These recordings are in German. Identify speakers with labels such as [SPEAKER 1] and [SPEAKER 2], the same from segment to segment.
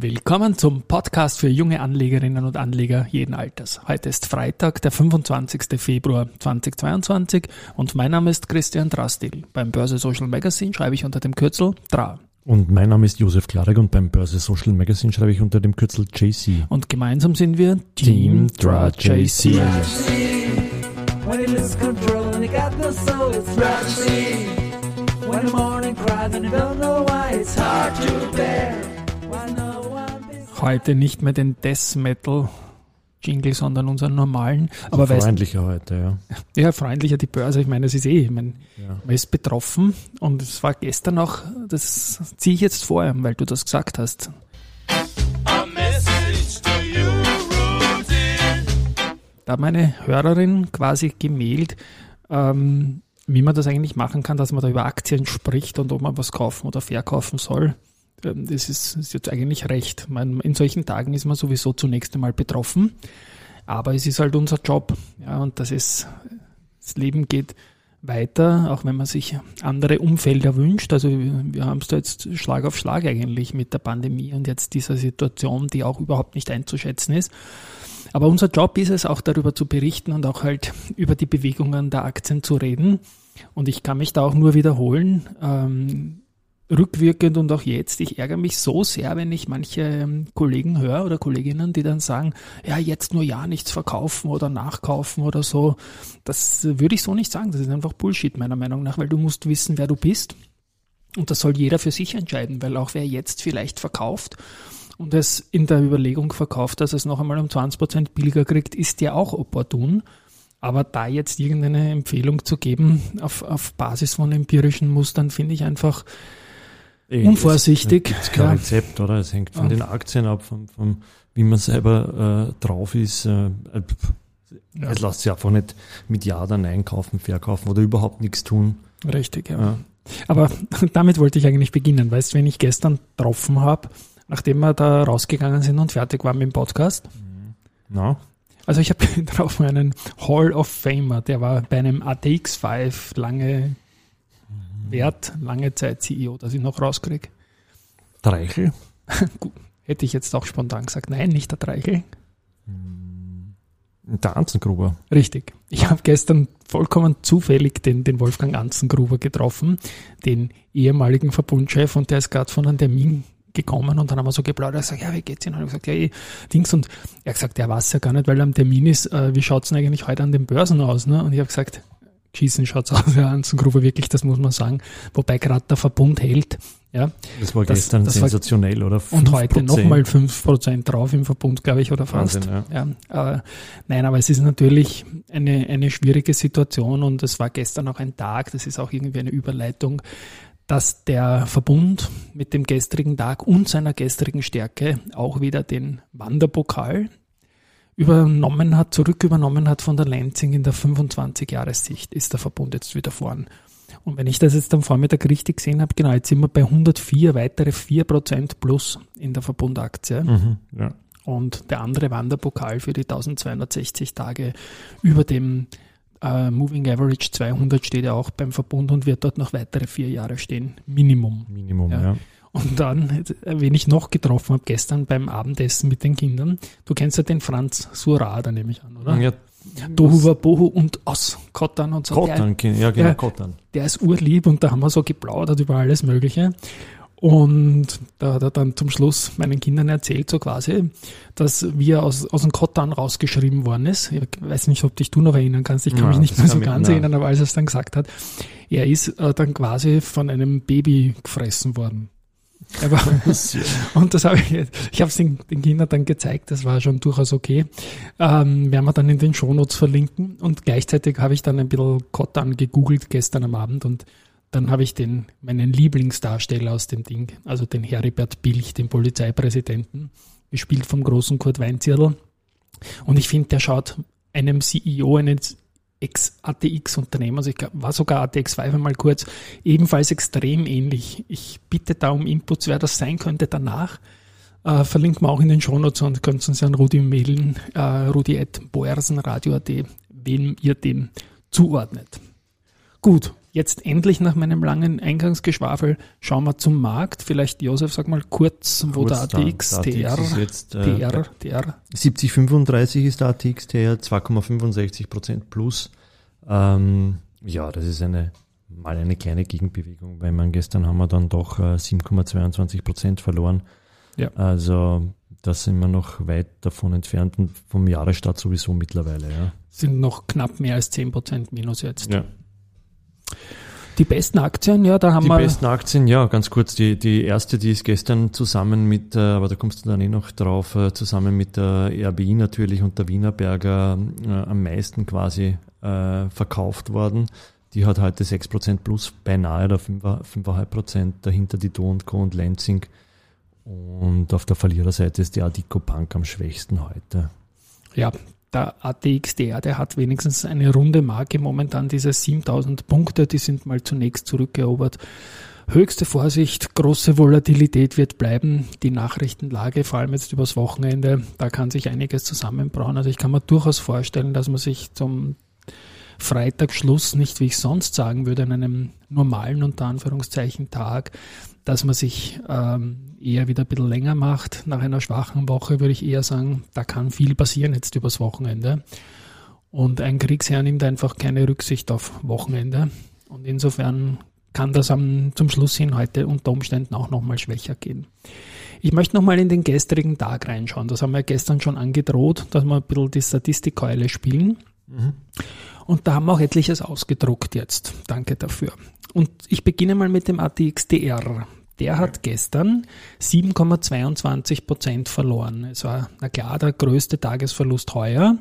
[SPEAKER 1] Willkommen zum Podcast für junge Anlegerinnen und Anleger jeden Alters. Heute ist Freitag, der 25. Februar 2022 und mein Name ist Christian Drastil. Beim Börse Social Magazine schreibe ich unter dem Kürzel DRA.
[SPEAKER 2] Und mein Name ist Josef Klarek und beim Börse Social Magazine schreibe ich unter dem Kürzel JC.
[SPEAKER 1] Und gemeinsam sind wir Team, Team DRA JC. When the morning cries and you don't know why it's hard to bear. Heute nicht mehr den Death Metal Jingle, sondern unseren normalen.
[SPEAKER 2] Aber freundlicher weißt, heute,
[SPEAKER 1] ja. Ja, freundlicher die Börse. Ich meine, das ist eh, ich meine, ja. man ist betroffen und es war gestern auch, das ziehe ich jetzt vor, weil du das gesagt hast. Da hat meine Hörerin quasi gemailt, ähm, wie man das eigentlich machen kann, dass man da über Aktien spricht und ob man was kaufen oder verkaufen soll. Ähm, das ist, ist jetzt eigentlich recht. Man, in solchen Tagen ist man sowieso zunächst einmal betroffen, aber es ist halt unser Job. Ja, und das ist, das Leben geht weiter, auch wenn man sich andere Umfelder wünscht. Also wir haben es da jetzt Schlag auf Schlag eigentlich mit der Pandemie und jetzt dieser Situation, die auch überhaupt nicht einzuschätzen ist. Aber unser Job ist es auch darüber zu berichten und auch halt über die Bewegungen der Aktien zu reden. Und ich kann mich da auch nur wiederholen. Ähm, rückwirkend und auch jetzt, ich ärgere mich so sehr, wenn ich manche ähm, Kollegen höre oder Kolleginnen, die dann sagen, ja, jetzt nur ja nichts verkaufen oder nachkaufen oder so. Das würde ich so nicht sagen. Das ist einfach Bullshit meiner Meinung nach, weil du musst wissen, wer du bist. Und das soll jeder für sich entscheiden, weil auch wer jetzt vielleicht verkauft und es in der Überlegung verkauft, dass es noch einmal um 20 Prozent billiger kriegt, ist ja auch opportun. Aber da jetzt irgendeine Empfehlung zu geben auf, auf Basis von empirischen Mustern, finde ich einfach unvorsichtig.
[SPEAKER 2] Es kein ja. Rezept, oder? Es hängt von ja. den Aktien ab, von, von wie man selber äh, drauf ist. Äh, äh ja. Es lässt sich einfach nicht mit Ja oder Nein kaufen, verkaufen oder überhaupt nichts tun.
[SPEAKER 1] Richtig, ja. ja. Aber damit wollte ich eigentlich beginnen. Weißt du, wenn ich gestern getroffen habe, nachdem wir da rausgegangen sind und fertig waren mit dem Podcast?
[SPEAKER 2] No.
[SPEAKER 1] Also ich habe drauf einen Hall of Famer, der war bei einem ATX5 lange Wert, lange Zeit CEO, dass ich noch rauskriege.
[SPEAKER 2] Dreichel?
[SPEAKER 1] Hätte ich jetzt auch spontan gesagt. Nein, nicht der Dreichel.
[SPEAKER 2] Der Anzengruber.
[SPEAKER 1] Richtig. Ich habe gestern vollkommen zufällig den, den Wolfgang Anzengruber getroffen, den ehemaligen Verbundchef, und der ist gerade von einem Termin gekommen und dann haben wir so geplaudert. Er sagt, ja, wie geht's Ihnen? Und ich gesagt, ja, eh, Dings. Und er hat gesagt, er weiß ja gar nicht, weil er am Termin ist, äh, wie schaut's denn eigentlich heute an den Börsen aus? Ne? Und ich habe gesagt, Schießen schaut's aus, ja, Anzengruber wirklich, das muss man sagen. Wobei gerade der Verbund hält. Ja,
[SPEAKER 2] das war das, gestern das sensationell, war, oder?
[SPEAKER 1] 5%. Und heute nochmal 5% drauf im Verbund, glaube ich, oder fast. Wahnsinn, ja. ja äh, nein, aber es ist natürlich eine, eine schwierige Situation und es war gestern auch ein Tag, das ist auch irgendwie eine Überleitung, dass der Verbund mit dem gestrigen Tag und seiner gestrigen Stärke auch wieder den Wanderpokal übernommen hat, zurück übernommen hat von der Lansing in der 25-Jahressicht, ist der Verbund jetzt wieder vorn. Und wenn ich das jetzt am Vormittag richtig gesehen habe, genau, jetzt sind wir bei 104, weitere 4% plus in der Verbundaktie. Mhm, ja. Und der andere Wanderpokal für die 1260 Tage über dem äh, Moving Average 200 steht ja auch beim Verbund und wird dort noch weitere vier Jahre stehen. Minimum.
[SPEAKER 2] Minimum, ja. ja.
[SPEAKER 1] Und dann, wen ich noch getroffen habe gestern beim Abendessen mit den Kindern, du kennst ja den Franz Surada, nehme ich an, oder? Ja. Dohuwa Bohu und aus Kottan und so.
[SPEAKER 2] Kottan, der, ja genau, Kottan.
[SPEAKER 1] Der ist urlieb und da haben wir so geplaudert über alles Mögliche. Und da hat er dann zum Schluss meinen Kindern erzählt, so quasi, dass wir aus, aus dem Kottan rausgeschrieben worden ist. Ich weiß nicht, ob dich du noch erinnern kannst, ich kann ja, mich nicht mehr so ganz erinnern, aber als er es dann gesagt hat, er ist äh, dann quasi von einem Baby gefressen worden. Aber, und das habe ich, ich habe es den, den, Kindern dann gezeigt, das war schon durchaus okay. Ähm, werden wir dann in den Shownotes verlinken und gleichzeitig habe ich dann ein bisschen Kottan gegoogelt gestern am Abend und dann habe ich den, meinen Lieblingsdarsteller aus dem Ding, also den Heribert Bilch, den Polizeipräsidenten, gespielt vom großen Kurt Weinzierl. Und ich finde, der schaut einem CEO eines Ex-ATX-Unternehmen, also ich war sogar ATX 5 einmal kurz, ebenfalls extrem ähnlich. Ich bitte da um Inputs, wer das sein könnte danach. Äh, verlinken wir auch in den Shownotes und könnt uns an Rudi mailen, äh, rudi.boersenradio.at, wem ihr den zuordnet. Gut, jetzt endlich nach meinem langen Eingangsgeschwafel schauen wir zum Markt. Vielleicht, Josef, sag mal kurz, wo kurz der ATX,
[SPEAKER 2] der ATX TR, jetzt, äh, TR, TR. 7035 ist der ATX TR, 2,65 Prozent plus. Ähm, ja, das ist eine mal eine kleine Gegenbewegung, weil man gestern haben wir dann doch äh, 7,22 Prozent verloren. Ja. Also da sind wir noch weit davon entfernt und vom Jahresstart sowieso mittlerweile. Ja.
[SPEAKER 1] Sind noch knapp mehr als 10 Prozent minus jetzt. Ja. Die besten Aktien, ja, da haben
[SPEAKER 2] die
[SPEAKER 1] wir.
[SPEAKER 2] Die besten Aktien, ja, ganz kurz. Die, die erste, die ist gestern zusammen mit, äh, aber da kommst du dann eh noch drauf, äh, zusammen mit der RBI natürlich und der Wienerberger äh, am meisten quasi äh, verkauft worden. Die hat heute 6% plus, beinahe oder 5,5%, dahinter die Do Co. und Lansing. Und auf der Verliererseite ist die Adico Bank am schwächsten heute.
[SPEAKER 1] Ja, der ATXDR, der hat wenigstens eine runde Marke momentan, diese 7000 Punkte, die sind mal zunächst zurückerobert. Höchste Vorsicht, große Volatilität wird bleiben. Die Nachrichtenlage, vor allem jetzt übers Wochenende, da kann sich einiges zusammenbrauen. Also ich kann mir durchaus vorstellen, dass man sich zum Freitagsschluss nicht, wie ich sonst sagen würde, an einem normalen, unter Anführungszeichen, Tag, dass man sich ähm, eher wieder ein bisschen länger macht. Nach einer schwachen Woche würde ich eher sagen, da kann viel passieren jetzt übers Wochenende. Und ein Kriegsherr nimmt einfach keine Rücksicht auf Wochenende. Und insofern kann das am, zum Schluss hin heute unter Umständen auch nochmal schwächer gehen. Ich möchte nochmal in den gestrigen Tag reinschauen. Das haben wir gestern schon angedroht, dass wir ein bisschen die Statistikkeule spielen. Mhm. Und da haben wir auch etliches ausgedruckt jetzt. Danke dafür. Und ich beginne mal mit dem ATXDR. Der hat gestern 7,22 Prozent verloren. Es war, na klar, der größte Tagesverlust heuer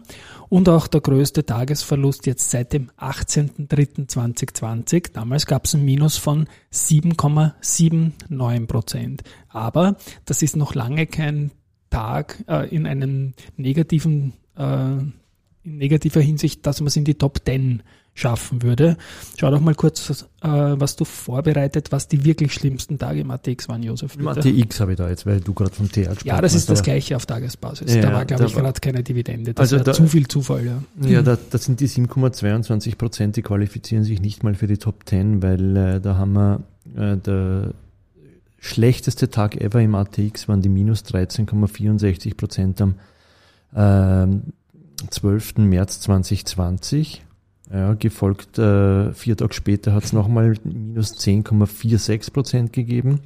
[SPEAKER 1] und auch der größte Tagesverlust jetzt seit dem 18.03.2020. Damals gab es ein Minus von 7,79 Prozent. Aber das ist noch lange kein Tag äh, in einem negativen äh, in negativer Hinsicht, dass man es in die Top 10 schaffen würde. Schau doch mal kurz, äh, was du vorbereitet, was die wirklich schlimmsten Tage im ATX waren, Josef.
[SPEAKER 2] Im ATX habe ich da jetzt, weil du gerade vom TR
[SPEAKER 1] Ja, das ist das gleiche auf Tagesbasis. Ja, da war, glaube ich, gerade keine Dividende. Das also da, zu viel Zufall, ja.
[SPEAKER 2] Ja, da, da sind die 7,22 Prozent, die qualifizieren sich nicht mal für die Top 10, weil äh, da haben wir äh, der schlechteste Tag ever im ATX waren die minus 13,64 Prozent am ähm, 12. März 2020. Ja, gefolgt äh, vier Tage später hat es nochmal minus 10,46 Prozent gegeben.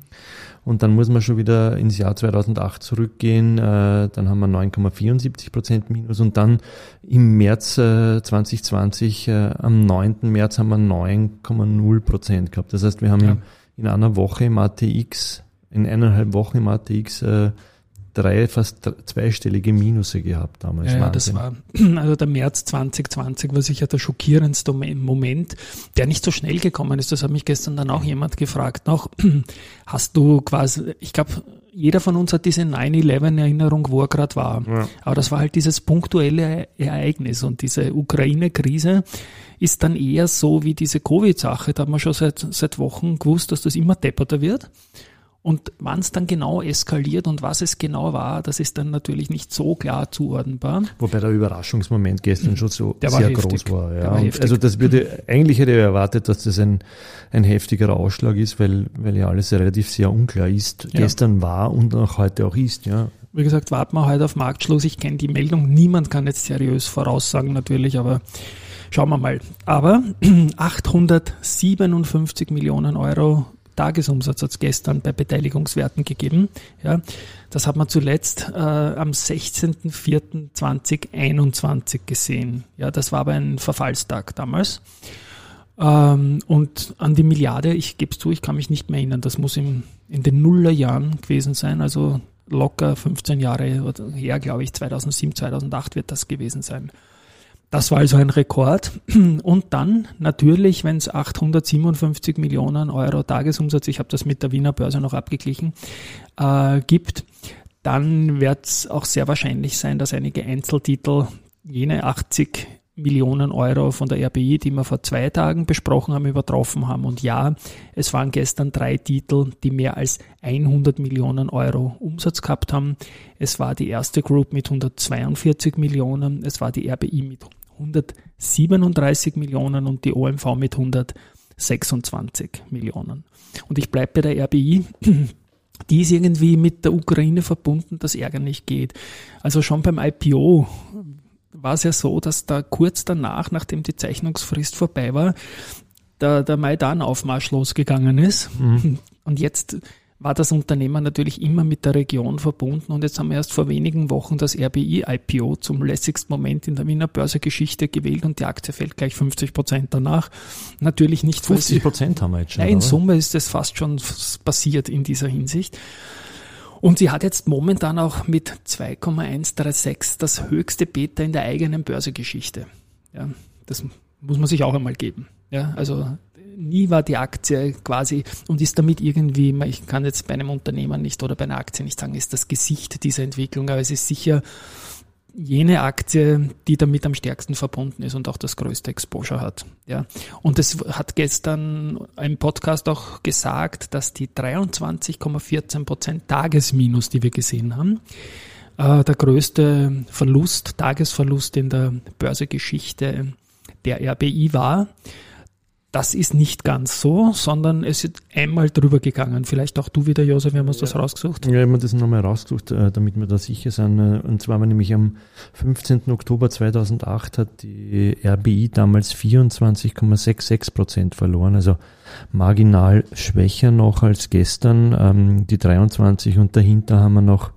[SPEAKER 2] Und dann muss man schon wieder ins Jahr 2008 zurückgehen. Äh, dann haben wir 9,74 Prozent minus. Und dann im März äh, 2020, äh, am 9. März haben wir 9,0 Prozent gehabt. Das heißt, wir haben ja. in, in, einer Woche im ATX, in eineinhalb Wochen im ATX äh, drei, fast zweistellige Minuse gehabt damals.
[SPEAKER 1] Ja, ja das war, also der März 2020 war sicher der schockierendste Moment, der nicht so schnell gekommen ist. Das hat mich gestern dann auch jemand gefragt noch. Hast du quasi, ich glaube, jeder von uns hat diese 9-11-Erinnerung, wo er gerade war. Ja. Aber das war halt dieses punktuelle Ereignis und diese Ukraine-Krise ist dann eher so wie diese Covid-Sache. Da hat man schon seit, seit Wochen gewusst, dass das immer depperter wird. Und wann es dann genau eskaliert und was es genau war, das ist dann natürlich nicht so klar zuordnenbar.
[SPEAKER 2] Wobei der Überraschungsmoment gestern schon so der sehr groß war. Ja. War also das würde, eigentlich hätte ich erwartet, dass das ein, ein heftigerer Ausschlag ist, weil, weil ja alles relativ sehr unklar ist. Ja. Gestern war und auch heute auch ist, ja.
[SPEAKER 1] Wie gesagt, warten wir heute auf Marktschluss. Ich kenne die Meldung. Niemand kann jetzt seriös voraussagen natürlich, aber schauen wir mal. Aber 857 Millionen Euro Tagesumsatz hat es gestern bei Beteiligungswerten gegeben. Ja, das hat man zuletzt äh, am 16.04.2021 gesehen. Ja, das war aber ein Verfallstag damals. Ähm, und an die Milliarde, ich gebe es zu, ich kann mich nicht mehr erinnern, das muss im, in den Nullerjahren gewesen sein, also locker 15 Jahre her, glaube ich, 2007, 2008 wird das gewesen sein. Das war also ein Rekord. Und dann natürlich, wenn es 857 Millionen Euro Tagesumsatz, ich habe das mit der Wiener Börse noch abgeglichen, äh, gibt, dann wird es auch sehr wahrscheinlich sein, dass einige Einzeltitel jene 80 Millionen Euro von der RBI, die wir vor zwei Tagen besprochen haben, übertroffen haben. Und ja, es waren gestern drei Titel, die mehr als 100 Millionen Euro Umsatz gehabt haben. Es war die erste Group mit 142 Millionen, es war die RBI mit 137 Millionen und die OMV mit 100 26 Millionen. Und ich bleibe bei der RBI. Die ist irgendwie mit der Ukraine verbunden, das Ärger nicht geht. Also schon beim IPO war es ja so, dass da kurz danach, nachdem die Zeichnungsfrist vorbei war, der, der Maidan-Aufmarsch losgegangen ist. Mhm. Und jetzt war das Unternehmen natürlich immer mit der Region verbunden und jetzt haben wir erst vor wenigen Wochen das RBI-IPO zum lässigsten Moment in der Wiener Börsegeschichte gewählt und die Aktie fällt gleich 50 Prozent danach. Natürlich nicht
[SPEAKER 2] 50 Prozent haben wir jetzt schon.
[SPEAKER 1] Nein, in Summe ist es fast schon passiert in dieser Hinsicht. Und sie hat jetzt momentan auch mit 2,136 das höchste Beta in der eigenen Börsegeschichte. Ja, das muss man sich auch einmal geben. Ja, also nie war die Aktie quasi und ist damit irgendwie, ich kann jetzt bei einem Unternehmen nicht oder bei einer Aktie nicht sagen, ist das Gesicht dieser Entwicklung, aber es ist sicher jene Aktie, die damit am stärksten verbunden ist und auch das größte Exposure hat. Ja. Und es hat gestern ein Podcast auch gesagt, dass die 23,14 Prozent Tagesminus, die wir gesehen haben, äh, der größte Verlust, Tagesverlust in der Börsegeschichte der RBI war. Das ist nicht ganz so, sondern es ist einmal drüber gegangen. Vielleicht auch du wieder, Josef, wir haben uns das rausgesucht.
[SPEAKER 2] Ja, ich habe das nochmal rausgesucht, äh, damit wir da sicher sind. Äh, und zwar war nämlich am 15. Oktober 2008 hat die RBI damals 24,66 Prozent verloren, also marginal schwächer noch als gestern. Ähm, die 23 und dahinter haben wir noch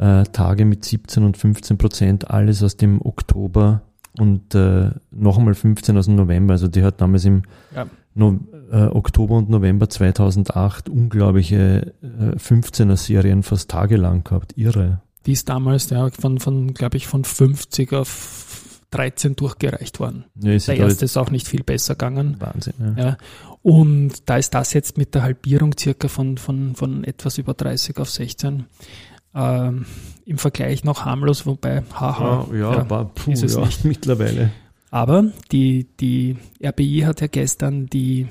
[SPEAKER 2] äh, Tage mit 17 und 15 Prozent, alles aus dem Oktober und äh, noch einmal 15 aus dem November. Also die hat damals im ja. no, äh, Oktober und November 2008 unglaubliche äh, 15er Serien fast tagelang gehabt. Irre.
[SPEAKER 1] Die ist damals ja, von, von glaube ich, von 50 auf 13 durchgereicht worden. Ja, der erste ist auch nicht viel besser gegangen.
[SPEAKER 2] Wahnsinn.
[SPEAKER 1] Ja. ja. Und da ist das jetzt mit der Halbierung circa von, von, von etwas über 30 auf 16 ähm, im Vergleich noch harmlos, wobei
[SPEAKER 2] haha. Ja, ja, ja aber puh, ist es ja, nicht. mittlerweile.
[SPEAKER 1] Aber die, die RBI hat ja gestern die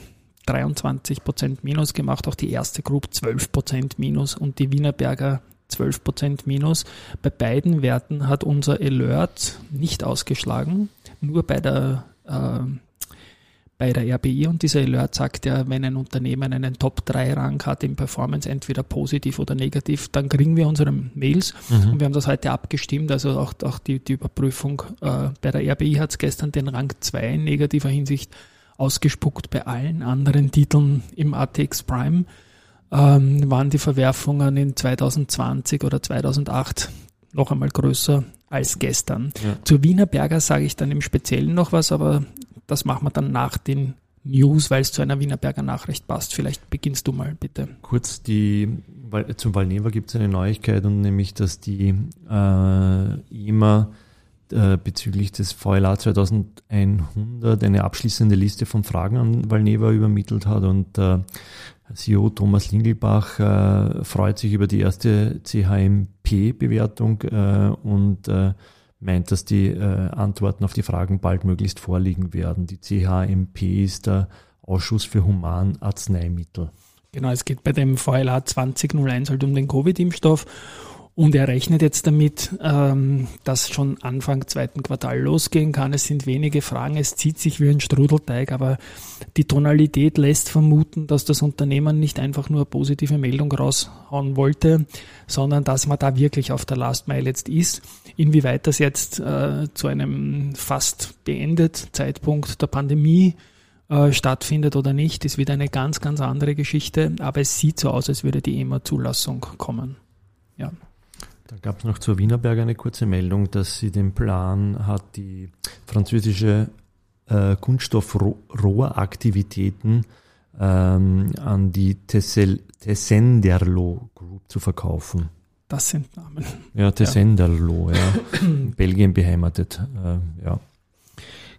[SPEAKER 1] 23% Minus gemacht, auch die erste Group 12% Minus und die Wienerberger 12% Minus. Bei beiden Werten hat unser Alert nicht ausgeschlagen, nur bei der äh, bei der RBI und dieser Alert sagt ja, wenn ein Unternehmen einen Top-3-Rang hat im Performance, entweder positiv oder negativ, dann kriegen wir unsere Mails mhm. und wir haben das heute abgestimmt, also auch, auch die, die Überprüfung äh, bei der RBI hat es gestern den Rang 2 in negativer Hinsicht ausgespuckt, bei allen anderen Titeln im ATX Prime ähm, waren die Verwerfungen in 2020 oder 2008 noch einmal größer als gestern. Ja. Zu Wiener Berger sage ich dann im Speziellen noch was, aber das machen wir dann nach den News, weil es zu einer Wienerberger Nachricht passt. Vielleicht beginnst du mal, bitte.
[SPEAKER 2] Kurz die, zum Valneva gibt es eine Neuigkeit und nämlich, dass die äh, EMA äh, bezüglich des VLA 2100 eine abschließende Liste von Fragen an Valneva übermittelt hat und äh, CEO Thomas Lingelbach äh, freut sich über die erste CHMP-Bewertung äh, und äh, meint, dass die äh, Antworten auf die Fragen bald möglichst vorliegen werden. Die CHMP ist der Ausschuss für Humanarzneimittel.
[SPEAKER 1] Genau, es geht bei dem VLA 2001 halt um den Covid-Impfstoff und er rechnet jetzt damit, ähm, dass schon Anfang zweiten Quartal losgehen kann. Es sind wenige Fragen, es zieht sich wie ein Strudelteig, aber die Tonalität lässt vermuten, dass das Unternehmen nicht einfach nur eine positive Meldung raushauen wollte, sondern dass man da wirklich auf der Last Mile jetzt ist. Inwieweit das jetzt äh, zu einem fast beendet Zeitpunkt der Pandemie äh, stattfindet oder nicht, ist wieder eine ganz, ganz andere Geschichte. Aber es sieht so aus, als würde die EMA-Zulassung kommen. Ja.
[SPEAKER 2] Da gab es noch zur Wienerberg eine kurze Meldung, dass sie den Plan hat, die französische äh, Kunststoffrohraktivitäten ähm, an die Tessenderlo Group zu verkaufen.
[SPEAKER 1] Das sind Namen.
[SPEAKER 2] Ja, Tessenderlo, ja. ja. Belgien beheimatet, äh, ja.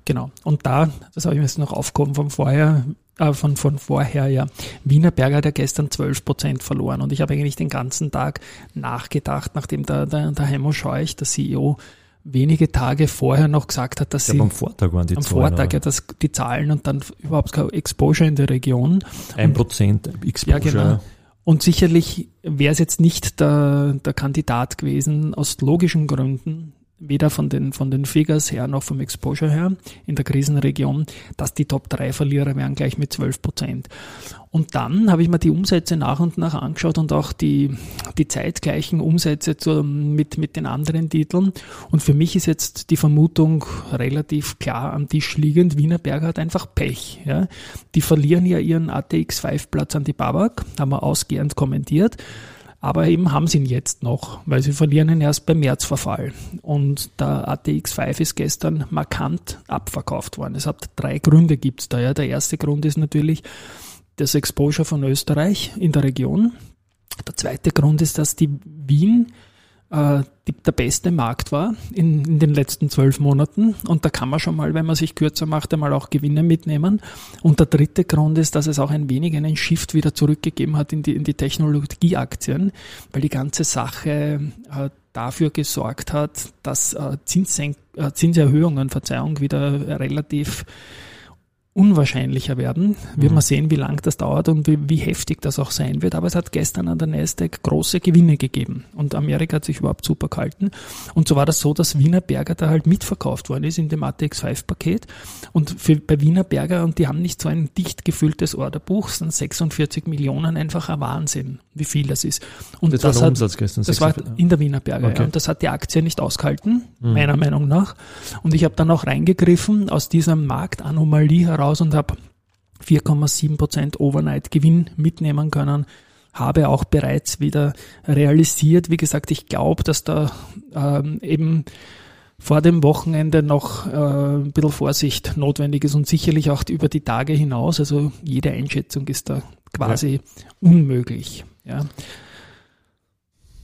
[SPEAKER 1] Genau. Und da, das habe ich mir jetzt noch aufgehoben vom vorher, äh, von, von vorher, ja. Wienerberger hat ja gestern 12 Prozent verloren und ich habe eigentlich den ganzen Tag nachgedacht, nachdem der, der, der Heimo Scheuch, der CEO, wenige Tage vorher noch gesagt hat, dass ja, sie
[SPEAKER 2] am Vortag waren die
[SPEAKER 1] am Zahlen, Vortag ja dass die Zahlen und dann überhaupt kein Exposure in der Region.
[SPEAKER 2] Ein Prozent
[SPEAKER 1] Exposure. Ja, genau. Und sicherlich wäre es jetzt nicht der, der Kandidat gewesen, aus logischen Gründen, weder von den, von den Figures her noch vom Exposure her in der Krisenregion, dass die Top 3 Verlierer wären gleich mit 12 Prozent. Und dann habe ich mir die Umsätze nach und nach angeschaut und auch die, die zeitgleichen Umsätze zu, mit, mit den anderen Titeln. Und für mich ist jetzt die Vermutung relativ klar am Tisch liegend. Wienerberger hat einfach Pech. Ja. Die verlieren ja ihren ATX 5 Platz an die Babak, haben wir ausgehend kommentiert. Aber eben haben sie ihn jetzt noch, weil sie verlieren ihn erst beim Märzverfall. Und der ATX 5 ist gestern markant abverkauft worden. Es hat drei Gründe gibt's da. Ja. Der erste Grund ist natürlich das Exposure von Österreich in der Region. Der zweite Grund ist, dass die Wien äh, die, der beste Markt war in, in den letzten zwölf Monaten. Und da kann man schon mal, wenn man sich kürzer macht, einmal auch Gewinne mitnehmen. Und der dritte Grund ist, dass es auch ein wenig einen Shift wieder zurückgegeben hat in die, in die Technologieaktien, weil die ganze Sache äh, dafür gesorgt hat, dass äh, Zinssenk äh, Zinserhöhungen, Verzeihung, wieder relativ unwahrscheinlicher werden. Wird mhm. man sehen, wie lang das dauert und wie, wie, heftig das auch sein wird. Aber es hat gestern an der Nasdaq große Gewinne gegeben und Amerika hat sich überhaupt super gehalten. Und so war das so, dass Wiener Berger da halt mitverkauft worden ist in dem ATX 5 Paket. Und für, bei Wiener Berger, und die haben nicht so ein dicht gefülltes Orderbuch, sind 46 Millionen einfach ein Wahnsinn, wie viel das ist. Und
[SPEAKER 2] das,
[SPEAKER 1] das
[SPEAKER 2] war der Umsatz gestern.
[SPEAKER 1] Das war in der Wiener Berger, okay. ja. Und das hat die Aktie nicht ausgehalten, mhm. meiner Meinung nach. Und ich habe dann auch reingegriffen aus dieser Marktanomalie heraus raus und habe 4,7% Overnight Gewinn mitnehmen können. Habe auch bereits wieder realisiert. Wie gesagt, ich glaube, dass da ähm, eben vor dem Wochenende noch äh, ein bisschen Vorsicht notwendig ist und sicherlich auch über die Tage hinaus. Also jede Einschätzung ist da quasi ja. unmöglich. Ja.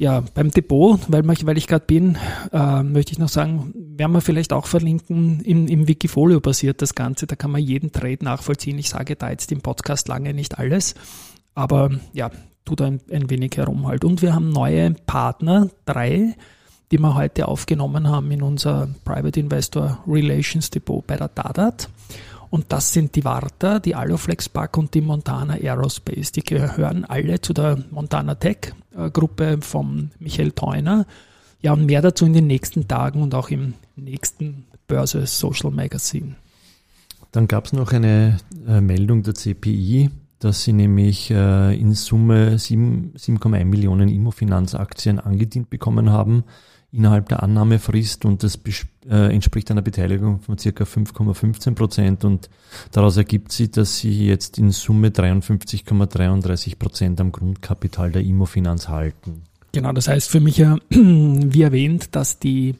[SPEAKER 1] Ja, beim Depot, weil, weil ich gerade bin, äh, möchte ich noch sagen, werden wir vielleicht auch verlinken, im, im Wikifolio basiert das Ganze, da kann man jeden Trade nachvollziehen. Ich sage da jetzt im Podcast lange nicht alles, aber ja, tut ein, ein wenig herum halt. Und wir haben neue Partner, drei, die wir heute aufgenommen haben in unser Private Investor Relations Depot bei der Dadat. Und das sind die Warta, die Aloflex Park und die Montana Aerospace. Die gehören alle zu der Montana Tech Gruppe von Michael Theuner. Ja, und mehr dazu in den nächsten Tagen und auch im nächsten Börse Social Magazine.
[SPEAKER 2] Dann gab es noch eine äh, Meldung der CPI, dass sie nämlich äh, in Summe 7,1 Millionen Immofinanzaktien angedient bekommen haben innerhalb der Annahmefrist und das äh, entspricht einer Beteiligung von circa 5,15 Prozent und daraus ergibt sich, dass sie jetzt in Summe 53,33 Prozent am Grundkapital der Immofinanz halten.
[SPEAKER 1] Genau, das heißt für mich ja, wie erwähnt, dass die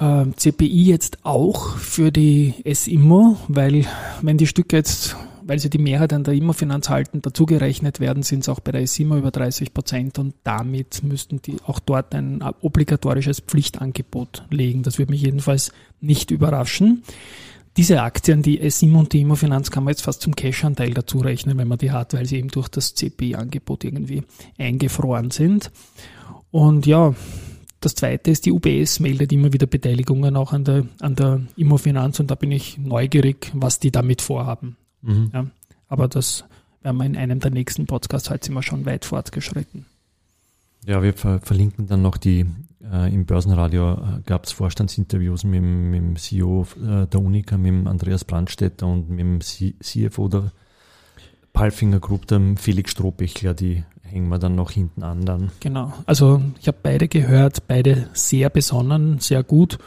[SPEAKER 1] äh, CPI jetzt auch für die S-Immo, weil wenn die Stücke jetzt weil sie die Mehrheit an der Immofinanz halten, dazugerechnet werden, sind es auch bei der SIMA über 30 Prozent und damit müssten die auch dort ein obligatorisches Pflichtangebot legen. Das würde mich jedenfalls nicht überraschen. Diese Aktien, die SIM und die Immofinanz, kann man jetzt fast zum Cash-Anteil dazu rechnen, wenn man die hat, weil sie eben durch das CPI-Angebot irgendwie eingefroren sind. Und ja, das zweite ist, die UBS meldet immer wieder Beteiligungen auch an der, an der Immofinanz und da bin ich neugierig, was die damit vorhaben. Mhm. Ja, aber das werden wir in einem der nächsten Podcasts, heute sind wir schon weit fortgeschritten.
[SPEAKER 2] Ja, wir ver verlinken dann noch die, äh, im Börsenradio äh, gab es Vorstandsinterviews mit, mit, dem CEO äh, der Unica, mit dem Andreas Brandstätter und mit dem C CFO der Palfinger Group, dem Felix Strohbechler, die hängen wir dann noch hinten an dann.
[SPEAKER 1] Genau, also ich habe beide gehört, beide sehr besonnen, sehr gut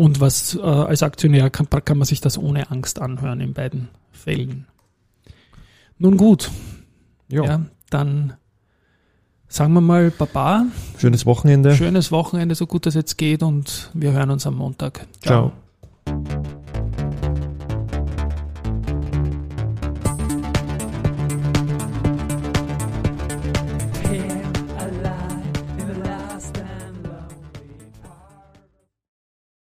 [SPEAKER 1] und was äh, als Aktionär kann, kann man sich das ohne Angst anhören in beiden Fällen. Nun gut. Jo. Ja, dann sagen wir mal Baba.
[SPEAKER 2] Schönes Wochenende.
[SPEAKER 1] Schönes Wochenende, so gut es jetzt geht und wir hören uns am Montag.
[SPEAKER 2] Ciao. Ciao.